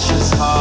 precious heart.